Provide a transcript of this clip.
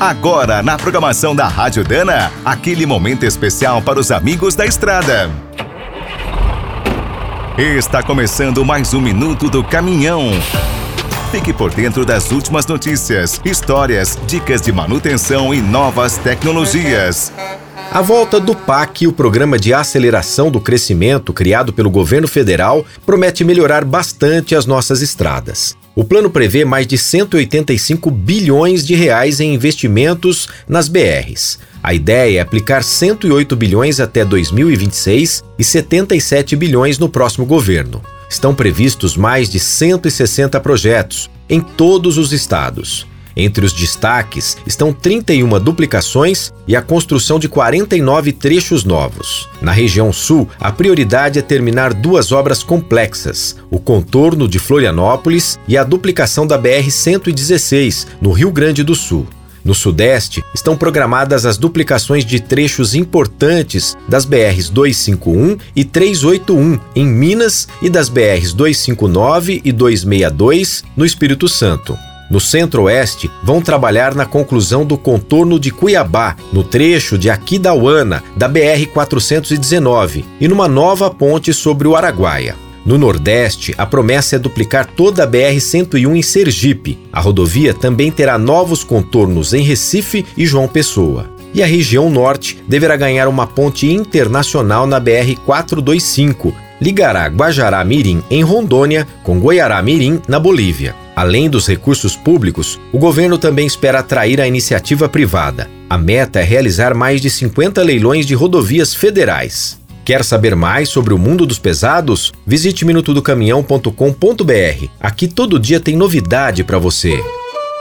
Agora, na programação da Rádio Dana, aquele momento especial para os amigos da estrada. Está começando mais um minuto do caminhão. Fique por dentro das últimas notícias, histórias, dicas de manutenção e novas tecnologias. A volta do PAC, o Programa de Aceleração do Crescimento criado pelo governo federal, promete melhorar bastante as nossas estradas. O plano prevê mais de 185 bilhões de reais em investimentos nas BRs. A ideia é aplicar 108 bilhões até 2026 e 77 bilhões no próximo governo. Estão previstos mais de 160 projetos em todos os estados. Entre os destaques estão 31 duplicações e a construção de 49 trechos novos. Na região sul, a prioridade é terminar duas obras complexas: o contorno de Florianópolis e a duplicação da BR-116, no Rio Grande do Sul. No Sudeste, estão programadas as duplicações de trechos importantes das BRs 251 e 381 em Minas e das BRs 259 e 262 no Espírito Santo. No Centro-Oeste, vão trabalhar na conclusão do contorno de Cuiabá, no trecho de Aquidauana, da BR-419, e numa nova ponte sobre o Araguaia. No Nordeste, a promessa é duplicar toda a BR-101 em Sergipe. A rodovia também terá novos contornos em Recife e João Pessoa. E a região Norte deverá ganhar uma ponte internacional na BR-425. Ligará Guajará Mirim, em Rondônia, com Goiará Mirim, na Bolívia. Além dos recursos públicos, o governo também espera atrair a iniciativa privada. A meta é realizar mais de 50 leilões de rodovias federais. Quer saber mais sobre o mundo dos pesados? Visite minutodocaminhão.com.br. Aqui todo dia tem novidade para você.